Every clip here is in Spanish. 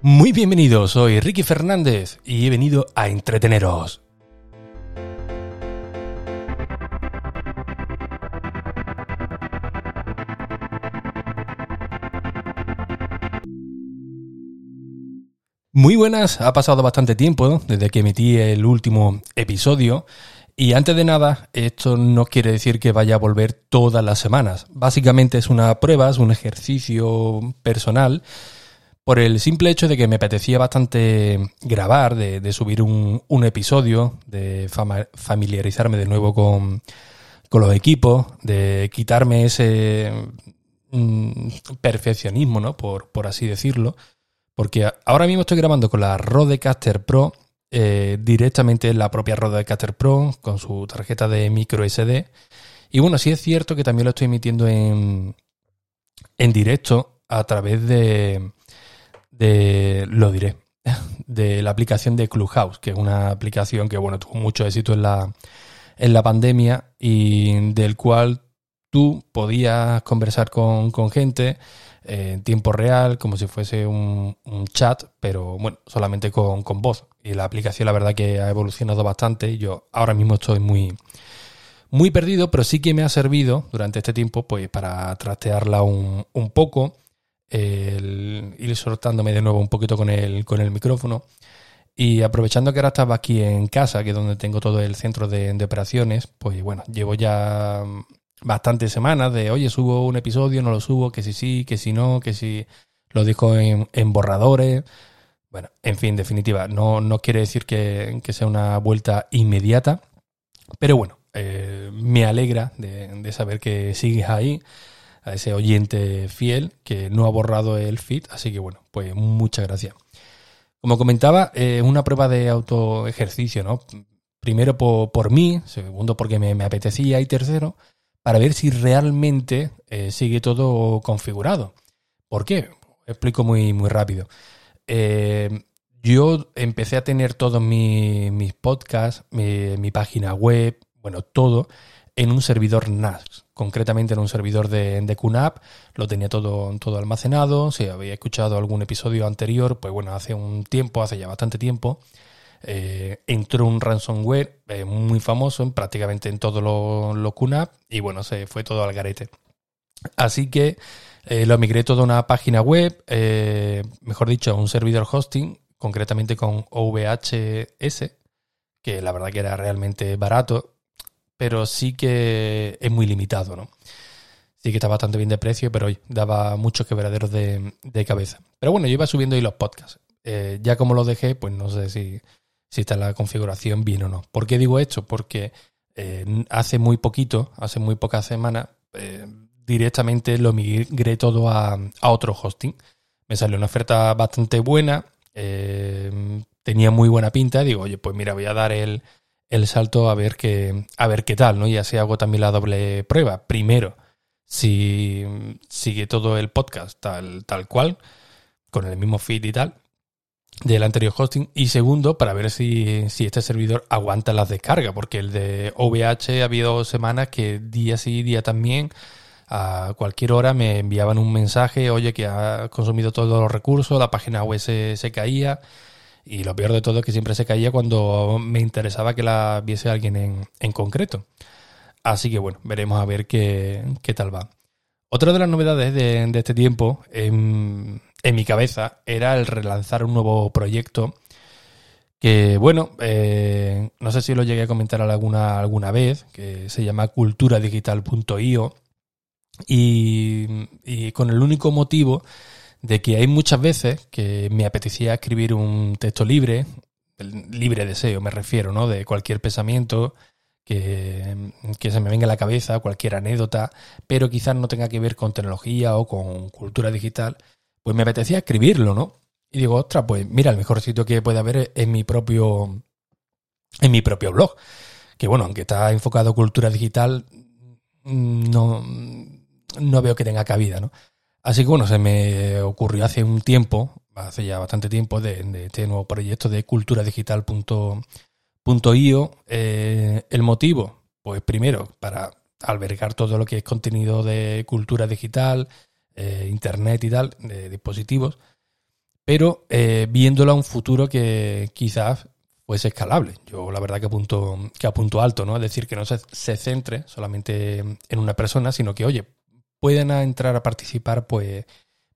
Muy bienvenidos, soy Ricky Fernández y he venido a entreteneros. Muy buenas, ha pasado bastante tiempo desde que emití el último episodio y antes de nada, esto no quiere decir que vaya a volver todas las semanas. Básicamente es una prueba, es un ejercicio personal por el simple hecho de que me apetecía bastante grabar, de, subir un, episodio, de familiarizarme de nuevo con, los equipos, de quitarme ese mm, perfeccionismo, ¿no? Por, así decirlo. Porque ahora mismo estoy grabando con la Rodecaster Pro, eh, directamente en la propia Rodecaster Pro, con su tarjeta de micro SD. Y bueno, sí es cierto que también lo estoy emitiendo en, en directo a través de, de, lo diré, de la aplicación de Clubhouse, que es una aplicación que, bueno, tuvo mucho éxito en la, en la pandemia y del cual tú podías conversar con, gente en tiempo real, como si fuese un, chat, pero bueno, solamente con, con, voz. Y la aplicación, la verdad, que ha evolucionado bastante. Yo ahora mismo estoy muy, muy perdido, pero sí que me ha servido durante este tiempo, pues, para trastearla un, un poco el ir soltándome de nuevo un poquito con el, con el micrófono. Y aprovechando que ahora estaba aquí en casa, que es donde tengo todo el centro de, operaciones, pues bueno, llevo ya bastantes semanas de, oye, subo un episodio, no lo subo, que si sí, que si no, que si lo dejo en, borradores. Bueno, en fin, definitiva, no, no quiere decir que, sea una vuelta inmediata, pero bueno, eh, me alegra de saber que sigues ahí a ese oyente fiel que no ha borrado el feed. Así que bueno, pues muchas gracias. Como comentaba, es una prueba de auto ejercicio, ¿no? Primero por, mí, segundo porque me, apetecía y tercero para ver si realmente eh, sigue todo configurado. ¿Por qué? Explico muy, muy rápido. Eh, yo empecé a tener todos mis, podcasts, mi, mi, página web, bueno, todo en un servidor NAS, concretamente en un servidor de, de QNAP, lo tenía todo, todo almacenado, si había escuchado algún episodio anterior, pues bueno, hace un tiempo, hace ya bastante tiempo, eh, entró un ransomware eh, muy famoso prácticamente en todos los lo QNAP y bueno, se fue todo al garete. Así que eh, lo migré todo a una página web, mejor dicho, a un servidor hosting, concretamente con OVHS, que la verdad que era realmente barato pero sí que es muy limitado, ¿no? Sí que está bastante bien de precio, pero daba muchos quebraderos de, de cabeza. Pero bueno, yo iba subiendo ahí los podcasts. Eh, ya como lo dejé, pues no sé si, si está la configuración bien o no. ¿Por qué digo esto? Porque eh, hace muy poquito, hace muy pocas semanas, eh, directamente lo migré todo a, a, otro hosting. Me salió una oferta bastante buena, tenía muy buena pinta. Digo, oye, pues mira, voy a dar el, el salto a ver qué, a ver qué tal, ¿no? Y así hago también la doble prueba. Primero, si sigue todo el podcast tal, tal cual, con el mismo feed y tal, del anterior hosting. Y segundo, para ver si, si este servidor aguanta las descargas, porque el de OVH ha habido semanas que día sí, día también, a cualquier hora me enviaban un mensaje, oye, que ha consumido todos los recursos, la página web se, se caía y lo peor de todo es que siempre se caía cuando me interesaba que la viese alguien en, concreto. Así que bueno, veremos a ver qué, tal va. Otra de las novedades de, este tiempo en, mi cabeza era el relanzar un nuevo proyecto que, bueno, eh, no sé si lo llegué a comentar alguna, alguna vez, que se llama culturadigital.io y, y con el único motivo de que hay muchas veces que me apetecía escribir un texto libre, libre deseo me refiero, ¿no? De cualquier pensamiento que, que, se me venga a la cabeza, cualquier anécdota, pero quizás no tenga que ver con tecnología o con cultura digital, pues me apetecía escribirlo, ¿no? Y digo, ostras, pues mira, el mejor sitio que puede haber es mi propio, en mi propio blog. Que bueno, aunque está enfocado a cultura digital, no, no veo que tenga cabida, ¿no? Así que bueno, se me ocurrió hace un tiempo, hace ya bastante tiempo, de, este nuevo proyecto de culturadigital.io. Eh, el motivo, pues primero, para albergar todo lo que es contenido de cultura digital, eh, internet y tal, de dispositivos. pero eh, viéndolo a un futuro que quizás fuese escalable. Yo la verdad que apunto, que apunto alto, ¿no? Es decir, que no se, se centre solamente en una persona, sino que, oye, pueden entrar a participar pues,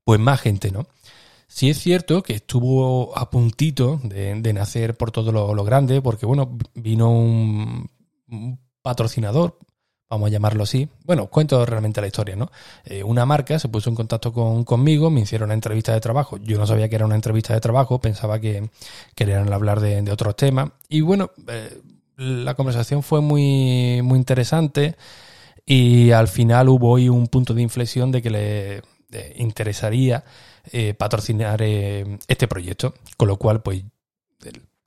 pues más gente, ¿no? Sí es cierto que estuvo a puntito de, nacer por todo lo, grande, porque bueno, vino un, patrocinador, vamos a llamarlo así. Bueno, cuento realmente la historia, ¿no? Eh, una marca se puso en contacto con, conmigo, me hicieron una entrevista de trabajo. Yo no sabía que era una entrevista de trabajo, pensaba que querían hablar de, otros temas. Y bueno, eh, la conversación fue muy, muy interesante y al final hubo hoy un punto de inflexión de que le interesaría eh, patrocinar eh, este proyecto, con lo cual pues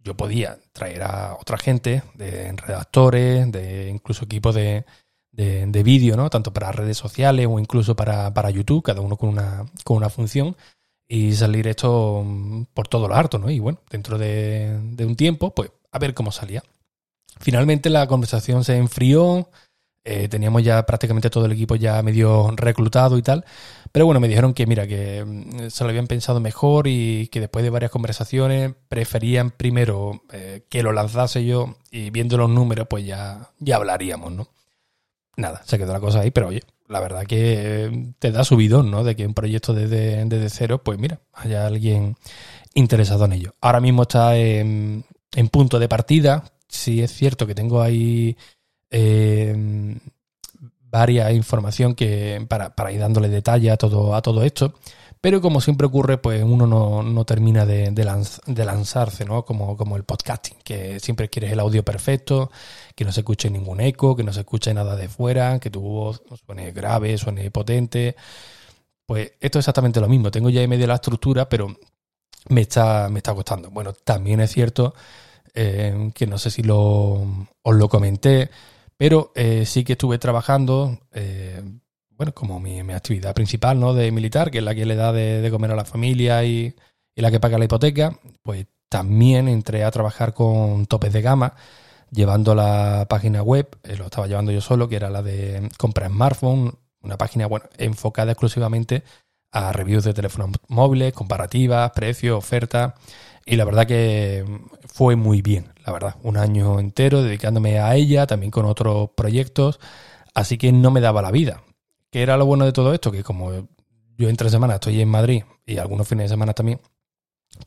yo podía traer a otra gente, de redactores, de incluso equipos de, de, vídeo, ¿no? Tanto para redes sociales o incluso para, para, YouTube, cada uno con una, con una función, y salir esto mm, por todo lo harto, ¿no? Y bueno, dentro de, de un tiempo, pues a ver cómo salía. Finalmente la conversación se enfrió, eh, teníamos ya prácticamente todo el equipo ya medio reclutado y tal. Pero bueno, me dijeron que mira, que mm, se lo habían pensado mejor y que después de varias conversaciones preferían primero eh, que lo lanzase yo y viendo los números pues ya, ya hablaríamos, ¿no? Nada, se quedó la cosa ahí, pero oye, la verdad que te da subidón, ¿no? De que un proyecto desde, desde cero, pues mira, haya alguien interesado en ello. Ahora mismo está en, en punto de partida. Sí es cierto que tengo ahí eh, varia información que para, ir dándole detalle a todo, a todo esto. Pero como siempre ocurre, pues uno no, termina de, lanzarse, ¿no? Como, como el podcasting, que siempre quieres el audio perfecto, que no se escuche ningún eco, que no se escuche nada de fuera, que tu voz suene grave, suene potente. Pues esto es exactamente lo mismo. Tengo ya en medio la estructura, pero me está, me está costando. Bueno, también es cierto eh, que no sé si lo, os lo comenté, pero eh, sí que estuve trabajando, eh, bueno, como mi, actividad principal, ¿no? De militar, que es la que le da de, comer a la familia y, la que paga la hipoteca, pues también entré a trabajar con topes de gama, llevando la página web, eh, lo estaba llevando yo solo, que era la de compra smartphone, una página enfocada exclusivamente a reviews de teléfonos móviles, comparativas, precios, ofertas. Y la verdad que fue muy bien, la verdad. Un año entero dedicándome a ella, también con otros proyectos. Así que no me daba la vida. ¿Qué era lo bueno de todo esto? Que como yo entre semana estoy en Madrid y algunos fines de semana también,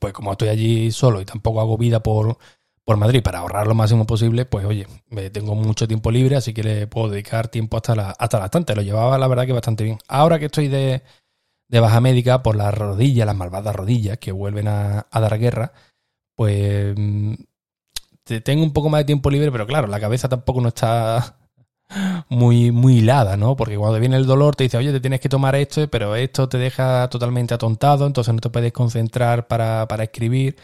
pues como estoy allí solo y tampoco hago vida por, por Madrid para ahorrar lo máximo posible, pues oye, tengo mucho tiempo libre, así que le puedo dedicar tiempo hasta la, hasta la Lo llevaba la verdad que bastante bien. Ahora que estoy de, de baja médica por las rodillas, las malvadas rodillas que vuelven a, dar guerra, pues mm, tengo un poco más de tiempo libre, pero claro, la cabeza tampoco no está muy, muy hilada, ¿no? Porque cuando viene el dolor te dice, oye, te tienes que tomar esto, pero esto te deja totalmente atontado, entonces no te puedes concentrar para, para escribir.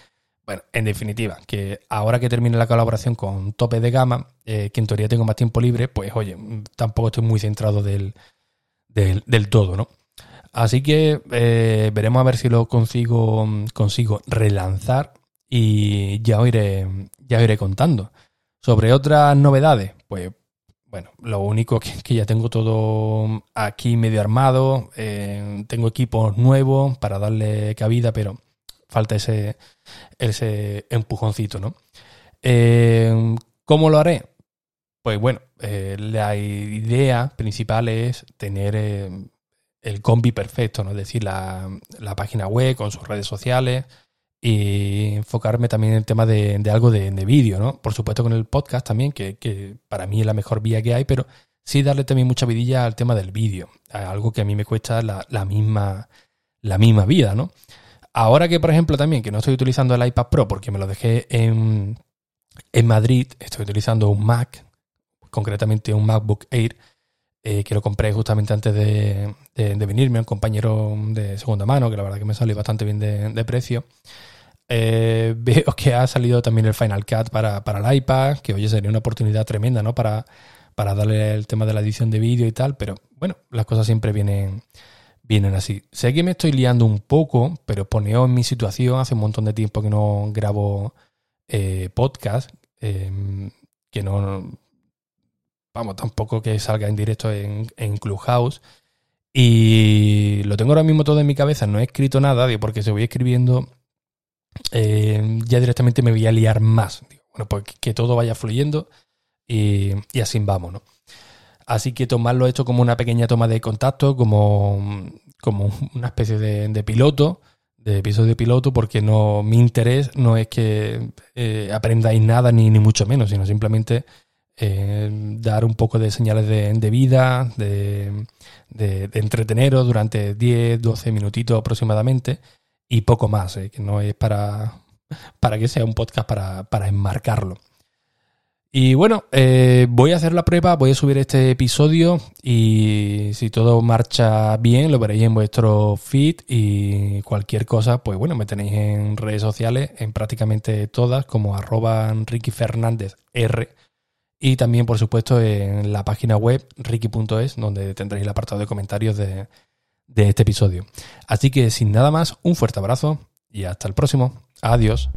Bueno, en definitiva, que ahora que termine la colaboración con Tope de Gama, eh, que en teoría tengo más tiempo libre, pues oye, tampoco estoy muy centrado del, del, del todo, ¿no? Así que eh, veremos a ver si lo consigo, consigo relanzar y ya os iré, ya iré contando. Sobre otras novedades, pues bueno, lo único que, que ya tengo todo aquí medio armado, eh, tengo equipos nuevos para darle cabida, pero falta ese, ese empujoncito, ¿no? Eh, ¿Cómo lo haré? Pues bueno, la idea principal es tener el combi perfecto, ¿no? Es decir, la, página web con sus redes sociales y enfocarme también en el tema de, algo de, vídeo, ¿no? Por supuesto con el podcast también, que, para mí es la mejor vía que hay, pero sí darle también mucha vidilla al tema del vídeo, algo que a mí me cuesta la, misma, la misma vida, ¿no? Ahora que, por ejemplo, también que no estoy utilizando el iPad Pro porque me lo dejé en, en Madrid, estoy utilizando un Mac, concretamente un MacBook Air, eh, que lo compré justamente antes de, venirme, un compañero de segunda mano, que la verdad que me salió bastante bien de, precio. Eh, veo que ha salido también el Final Cut para, el iPad, que oye, sería una oportunidad tremenda, ¿no? Para, para darle el tema de la edición de vídeo y tal, pero bueno, las cosas siempre vienen, vienen así. Sé que me estoy liando un poco, pero poneos en mi situación, hace un montón de tiempo que no grabo eh, podcast, que no, vamos, tampoco que salga en directo en, en Clubhouse. Y lo tengo ahora mismo todo en mi cabeza, no he escrito nada, porque se voy escribiendo, eh, ya directamente me voy a liar más. bueno, pues que todo vaya fluyendo y, así vamos, ¿no? Así que tomarlo esto como una pequeña toma de contacto, como, como una especie de, piloto, de episodio piloto, porque no mi interés no es que eh, aprendáis nada ni, ni mucho menos, sino simplemente eh, dar un poco de señales de, vida, de, de, entreteneros durante 10, 12 minutitos aproximadamente y poco más, eh, que no es para, para que sea un podcast para, para enmarcarlo. Y bueno, eh, voy a hacer la prueba, voy a subir este episodio y si todo marcha bien lo veréis en vuestro feed y cualquier cosa, pues bueno, me tenéis en redes sociales, en prácticamente todas, como arroba Ricky Fernández R y también, por supuesto, en la página web ricky.es, donde tendréis el apartado de comentarios de, de este episodio. Así que sin nada más, un fuerte abrazo y hasta el próximo. Adiós.